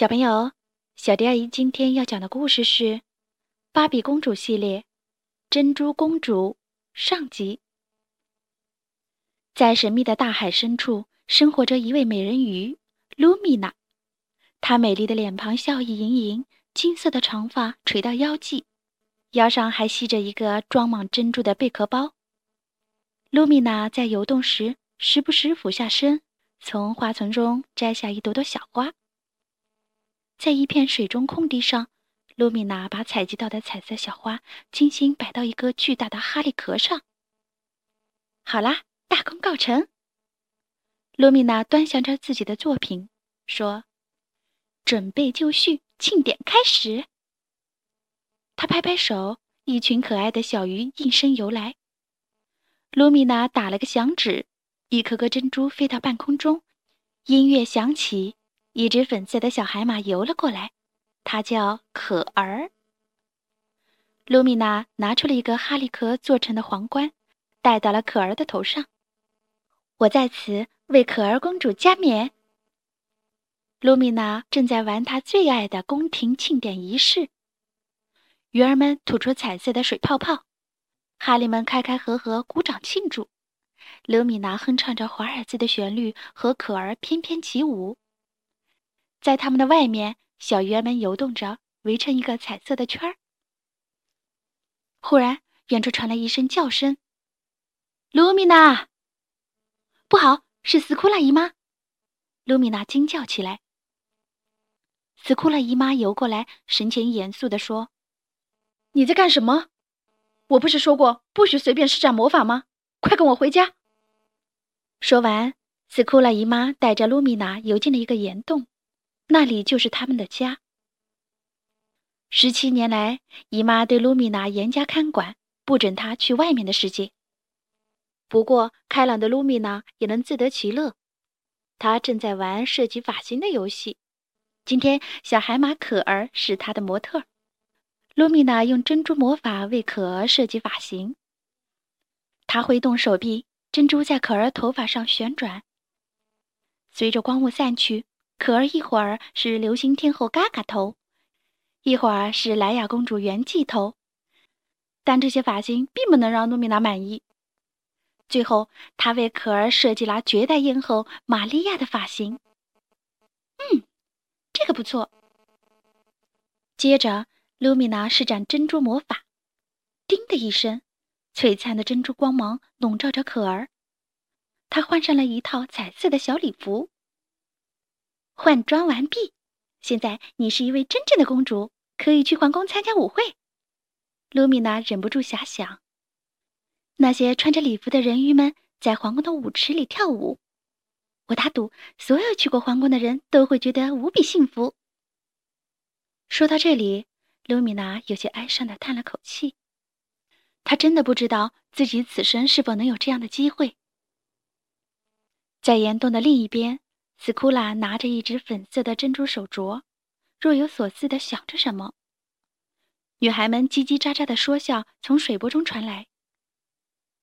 小朋友，小迪阿姨今天要讲的故事是《芭比公主系列：珍珠公主》上集。在神秘的大海深处，生活着一位美人鱼露米娜。她美丽的脸庞笑意盈盈，金色的长发垂到腰际，腰上还系着一个装满珍珠的贝壳包。露米娜在游动时，时不时俯下身，从花丛中摘下一朵朵小花。在一片水中空地上，露米娜把采集到的彩色小花精心摆到一个巨大的哈利壳上。好啦，大功告成！露米娜端详着自己的作品，说：“准备就绪，庆典开始。”她拍拍手，一群可爱的小鱼应声游来。露米娜打了个响指，一颗颗珍珠飞到半空中，音乐响起。一只粉色的小海马游了过来，它叫可儿。露米娜拿出了一个哈利壳做成的皇冠，戴到了可儿的头上。我在此为可儿公主加冕。露米娜正在玩她最爱的宫廷庆典仪式，鱼儿们吐出彩色的水泡泡，哈利们开开合合鼓掌庆祝。露米娜哼唱着华尔兹的旋律，和可儿翩翩起舞。在他们的外面，小鱼儿们游动着，围成一个彩色的圈儿。忽然，远处传来一声叫声：“卢米娜！”不好，是斯库拉姨妈！卢米娜惊叫起来。斯库拉姨妈游过来，神情严肃地说：“你在干什么？我不是说过不许随便施展魔法吗？快跟我回家！”说完，斯库拉姨妈带着卢米娜游进了一个岩洞。那里就是他们的家。十七年来，姨妈对露米娜严加看管，不准她去外面的世界。不过，开朗的露米娜也能自得其乐。她正在玩设计发型的游戏。今天，小海马可儿是她的模特。露米娜用珍珠魔法为可儿设计发型。她挥动手臂，珍珠在可儿头发上旋转。随着光雾散去。可儿一会儿是流星天后嘎嘎头，一会儿是莱雅公主圆髻头，但这些发型并不能让露米娜满意。最后，她为可儿设计了绝代艳后玛利亚的发型。嗯，这个不错。接着，露米娜施展珍珠魔法，叮的一声，璀璨的珍珠光芒笼罩着可儿，她换上了一套彩色的小礼服。换装完毕，现在你是一位真正的公主，可以去皇宫参加舞会。露米娜忍不住遐想，那些穿着礼服的人鱼们在皇宫的舞池里跳舞，我打赌所有去过皇宫的人都会觉得无比幸福。说到这里，露米娜有些哀伤的叹了口气，她真的不知道自己此生是否能有这样的机会。在岩洞的另一边。斯库拉拿着一只粉色的珍珠手镯，若有所思地想着什么。女孩们叽叽喳喳的说笑从水波中传来。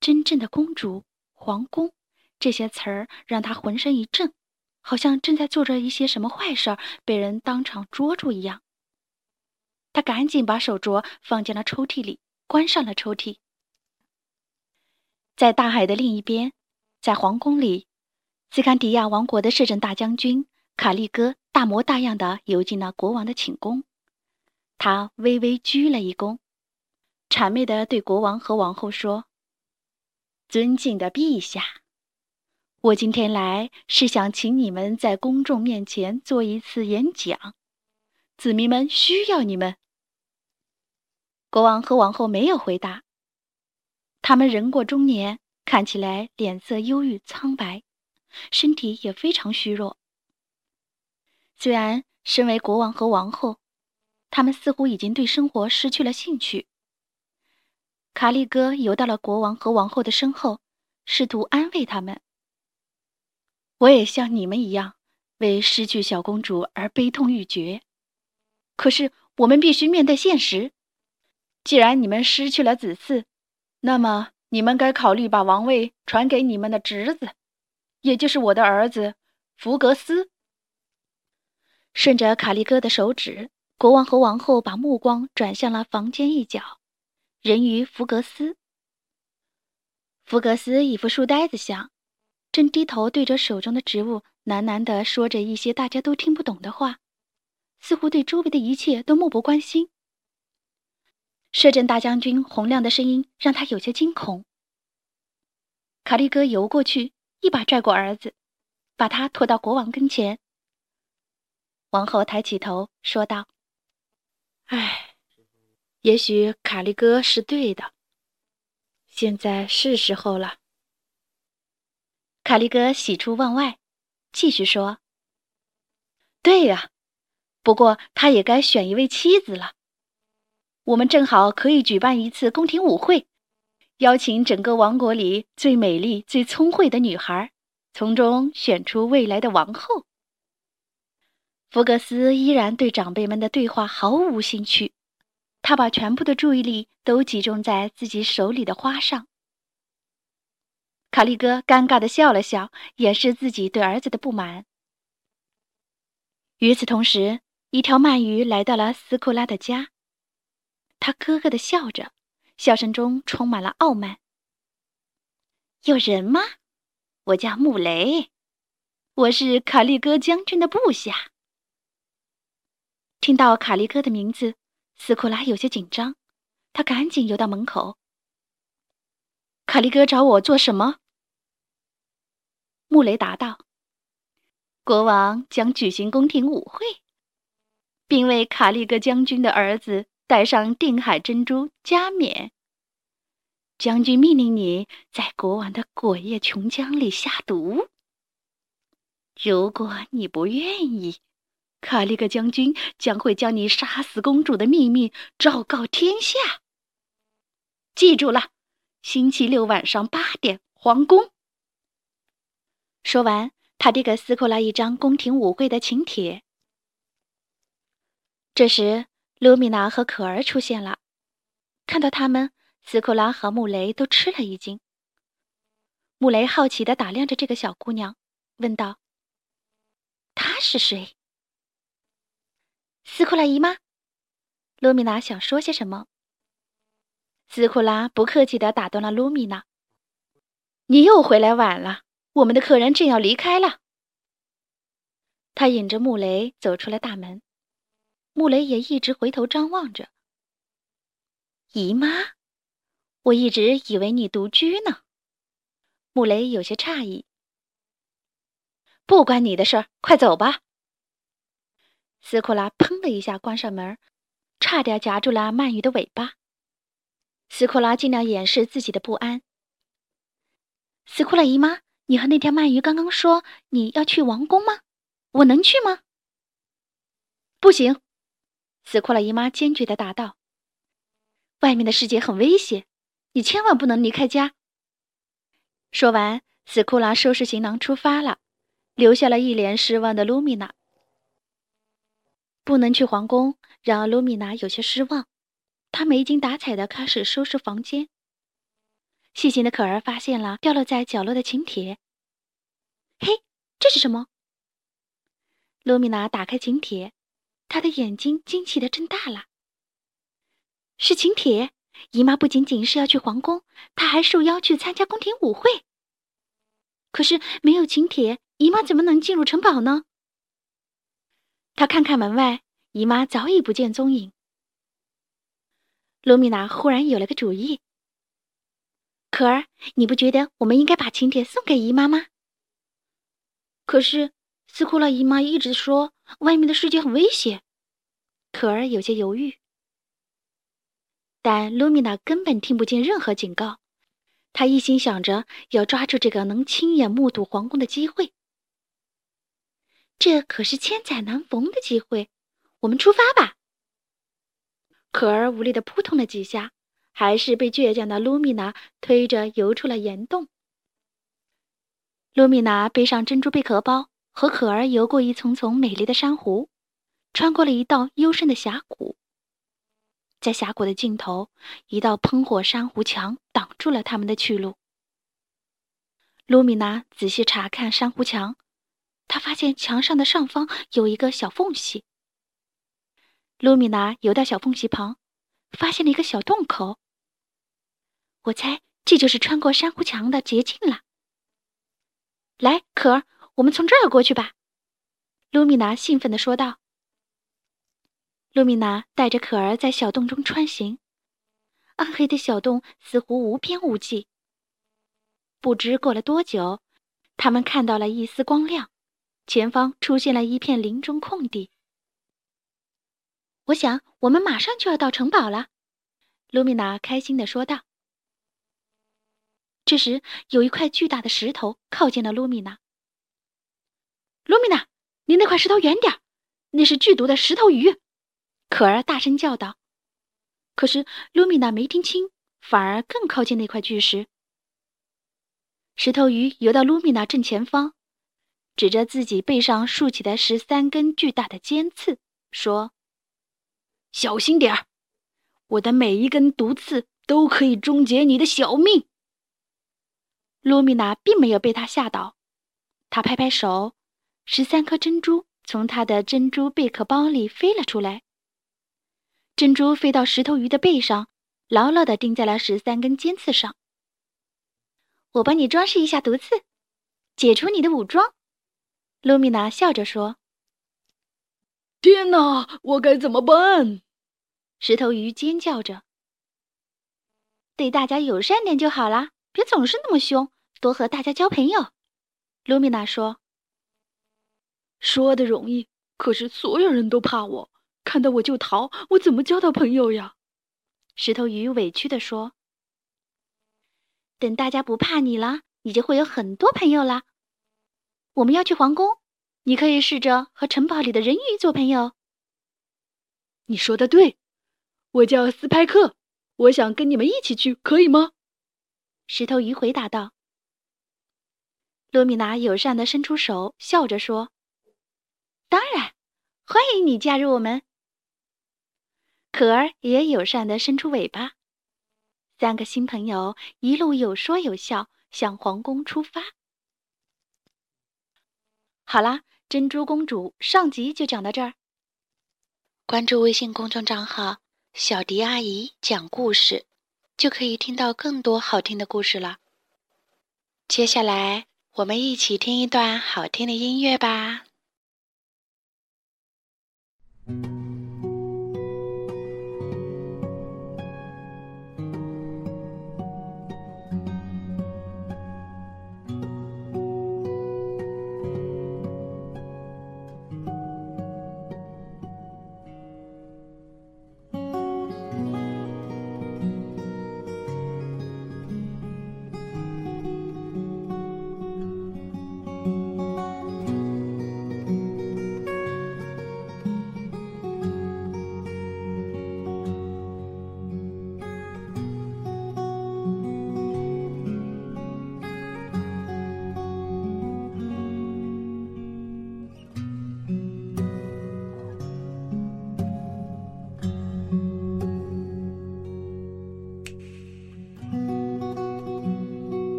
真正的公主、皇宫，这些词儿让她浑身一震，好像正在做着一些什么坏事儿，被人当场捉住一样。她赶紧把手镯放进了抽屉里，关上了抽屉。在大海的另一边，在皇宫里。斯堪迪亚王国的摄政大将军卡利哥大模大样的游进了国王的寝宫，他微微鞠了一躬，谄媚的对国王和王后说：“尊敬的陛下，我今天来是想请你们在公众面前做一次演讲，子民们需要你们。”国王和王后没有回答，他们人过中年，看起来脸色忧郁苍白。身体也非常虚弱。虽然身为国王和王后，他们似乎已经对生活失去了兴趣。卡利哥游到了国王和王后的身后，试图安慰他们：“我也像你们一样，为失去小公主而悲痛欲绝。可是我们必须面对现实。既然你们失去了子嗣，那么你们该考虑把王位传给你们的侄子。”也就是我的儿子福格斯。顺着卡利哥的手指，国王和王后把目光转向了房间一角，人鱼福格斯。福格斯一副书呆子相，正低头对着手中的植物喃喃地说着一些大家都听不懂的话，似乎对周围的一切都漠不关心。摄政大将军洪亮的声音让他有些惊恐。卡利哥游过去，一把拽过儿子，把他拖到国王跟前。王后抬起头说道：“唉，也许卡利哥是对的。现在是时候了。”卡利哥喜出望外，继续说：“对呀，不过他也该选一位妻子了。我们正好可以举办一次宫廷舞会，邀请整个王国里最美丽、最聪慧的女孩，从中选出未来的王后。”福格斯依然对长辈们的对话毫无兴趣，他把全部的注意力都集中在自己手里的花上。卡利哥尴尬地笑了笑，掩饰自己对儿子的不满。与此同时，一条鳗鱼来到了斯库拉的家，他咯咯地笑着，笑声中充满了傲慢。有人吗？我叫穆雷，我是卡利哥将军的部下。听到卡利哥的名字，斯库拉有些紧张，他赶紧游到门口。卡利哥找我做什么？穆雷答道：“国王将举行宫廷舞会，并为卡利哥将军的儿子戴上定海珍珠加冕。将军命令你在国王的果叶琼浆里下毒。如果你不愿意。”卡利格将军将会将你杀死公主的秘密昭告天下。记住了，星期六晚上八点，皇宫。说完，他递给斯库拉一张宫廷舞会的请帖。这时，卢米娜和可儿出现了。看到他们，斯库拉和穆雷都吃了一惊。穆雷好奇地打量着这个小姑娘，问道：“她是谁？”斯库拉姨妈，卢米娜想说些什么。斯库拉不客气地打断了卢米娜：“你又回来晚了，我们的客人正要离开了。”他引着穆雷走出了大门，穆雷也一直回头张望着。姨妈，我一直以为你独居呢。穆雷有些诧异。不关你的事儿，快走吧。斯库拉砰的一下关上门，差点夹住了鳗鱼的尾巴。斯库拉尽量掩饰自己的不安。斯库拉姨妈，你和那条鳗鱼刚刚说你要去王宫吗？我能去吗？不行，斯库拉姨妈坚决的答道：“外面的世界很危险，你千万不能离开家。”说完，斯库拉收拾行囊出发了，留下了一脸失望的卢米娜。不能去皇宫，让卢米娜有些失望。她没精打采的开始收拾房间。细心的可儿发现了掉落在角落的请帖。嘿，这是什么？卢米娜打开请帖，她的眼睛惊奇地睁大了。是请帖！姨妈不仅仅是要去皇宫，她还受邀去参加宫廷舞会。可是没有请帖，姨妈怎么能进入城堡呢？他看看门外，姨妈早已不见踪影。罗米娜忽然有了个主意：“可儿，你不觉得我们应该把请帖送给姨妈吗？”可是斯库拉姨妈一直说外面的世界很危险。可儿有些犹豫，但卢米娜根本听不见任何警告，她一心想着要抓住这个能亲眼目睹皇宫的机会。这可是千载难逢的机会，我们出发吧。可儿无力的扑通了几下，还是被倔强的卢米娜推着游出了岩洞。卢米娜背上珍珠贝壳包，和可儿游过一丛丛美丽的珊瑚，穿过了一道幽深的峡谷。在峡谷的尽头，一道喷火珊瑚墙挡住了他们的去路。卢米娜仔细查看珊瑚墙。她发现墙上的上方有一个小缝隙。卢米娜游到小缝隙旁，发现了一个小洞口。我猜这就是穿过珊瑚墙的捷径了。来，可儿，我们从这儿过去吧。”卢米娜兴奋地说道。卢米娜带着可儿在小洞中穿行，暗黑的小洞似乎无边无际。不知过了多久，他们看到了一丝光亮，前方出现了一片林中空地。我想，我们马上就要到城堡了。”卢米娜开心地说道。这时，有一块巨大的石头靠近了卢米娜。卢米娜，离那块石头远点那是剧毒的石头鱼！可儿大声叫道。可是卢米娜没听清，反而更靠近那块巨石。石头鱼游到卢米娜正前方，指着自己背上竖起的十三根巨大的尖刺，说：“小心点儿，我的每一根毒刺都可以终结你的小命。”卢米娜并没有被他吓倒，她拍拍手，十三颗珍珠从他的珍珠贝壳包里飞了出来。珍珠飞到石头鱼的背上，牢牢地钉在了十三根尖刺上。我帮你装饰一下毒刺，解除你的武装。”卢米娜笑着说。“天哪，我该怎么办？”石头鱼尖叫着。“对大家友善点就好啦，别总是那么凶。”多和大家交朋友，卢米娜说。说的容易，可是所有人都怕我，看到我就逃，我怎么交到朋友呀？石头鱼委屈地说。等大家不怕你了，你就会有很多朋友啦。我们要去皇宫，你可以试着和城堡里的人鱼做朋友。你说的对，我叫斯派克，我想跟你们一起去，可以吗？石头鱼回答道。罗米娜友善地伸出手，笑着说：“当然，欢迎你加入我们。”可儿也友善地伸出尾巴。三个新朋友一路有说有笑，向皇宫出发。好啦，珍珠公主上集就讲到这儿。关注微信公众账号“小迪阿姨讲故事”，就可以听到更多好听的故事了。接下来。我们一起听一段好听的音乐吧。Thank you.